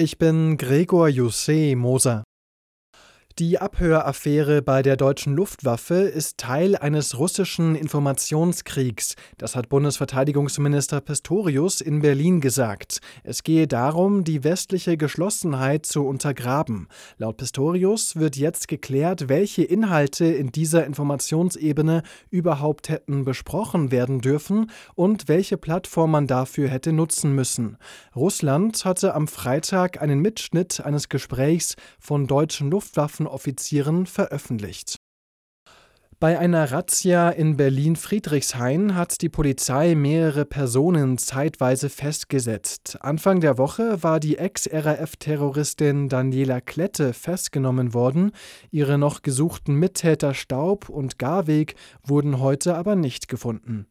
Ich bin Gregor Jussé Moser. Die Abhöraffäre bei der deutschen Luftwaffe ist Teil eines russischen Informationskriegs. Das hat Bundesverteidigungsminister Pistorius in Berlin gesagt. Es gehe darum, die westliche Geschlossenheit zu untergraben. Laut Pistorius wird jetzt geklärt, welche Inhalte in dieser Informationsebene überhaupt hätten besprochen werden dürfen und welche Plattform man dafür hätte nutzen müssen. Russland hatte am Freitag einen Mitschnitt eines Gesprächs von deutschen Luftwaffen Offizieren veröffentlicht. Bei einer Razzia in Berlin-Friedrichshain hat die Polizei mehrere Personen zeitweise festgesetzt. Anfang der Woche war die Ex-RAF-Terroristin Daniela Klette festgenommen worden. Ihre noch gesuchten Mittäter Staub und Garweg wurden heute aber nicht gefunden.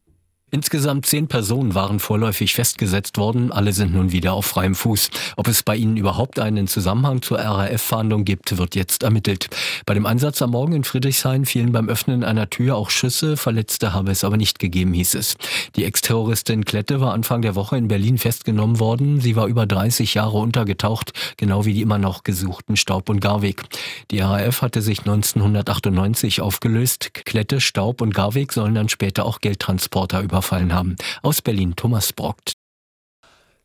Insgesamt zehn Personen waren vorläufig festgesetzt worden. Alle sind nun wieder auf freiem Fuß. Ob es bei ihnen überhaupt einen Zusammenhang zur RAF-Fahndung gibt, wird jetzt ermittelt. Bei dem Einsatz am Morgen in Friedrichshain fielen beim Öffnen einer Tür auch Schüsse. Verletzte habe es aber nicht gegeben, hieß es. Die Ex-Terroristin Klette war Anfang der Woche in Berlin festgenommen worden. Sie war über 30 Jahre untergetaucht, genau wie die immer noch gesuchten Staub und Garweg. Die RAF hatte sich 1998 aufgelöst. Klette, Staub und Garweg sollen dann später auch Geldtransporter über überfallen haben. Aus Berlin Thomas Brockt.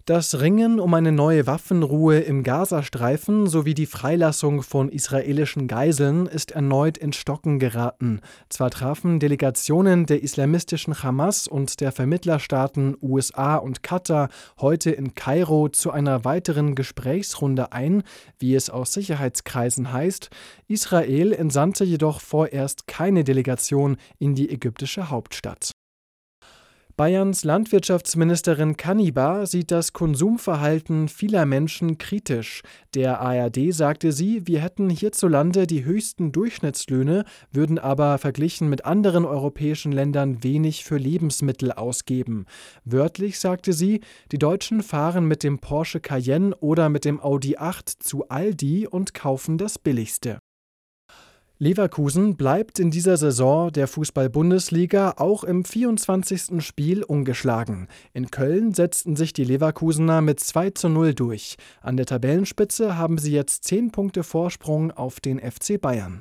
Das Ringen um eine neue Waffenruhe im Gazastreifen sowie die Freilassung von israelischen Geiseln ist erneut ins Stocken geraten. Zwar trafen Delegationen der islamistischen Hamas und der Vermittlerstaaten USA und Katar heute in Kairo zu einer weiteren Gesprächsrunde ein, wie es aus Sicherheitskreisen heißt. Israel entsandte jedoch vorerst keine Delegation in die ägyptische Hauptstadt. Bayerns Landwirtschaftsministerin Kannibar sieht das Konsumverhalten vieler Menschen kritisch. Der ARD sagte sie, wir hätten hierzulande die höchsten Durchschnittslöhne, würden aber verglichen mit anderen europäischen Ländern wenig für Lebensmittel ausgeben. Wörtlich sagte sie, die Deutschen fahren mit dem Porsche Cayenne oder mit dem Audi 8 zu Aldi und kaufen das Billigste. Leverkusen bleibt in dieser Saison der Fußball-Bundesliga auch im 24. Spiel ungeschlagen. In Köln setzten sich die Leverkusener mit 2 zu 0 durch. An der Tabellenspitze haben sie jetzt 10 Punkte Vorsprung auf den FC Bayern.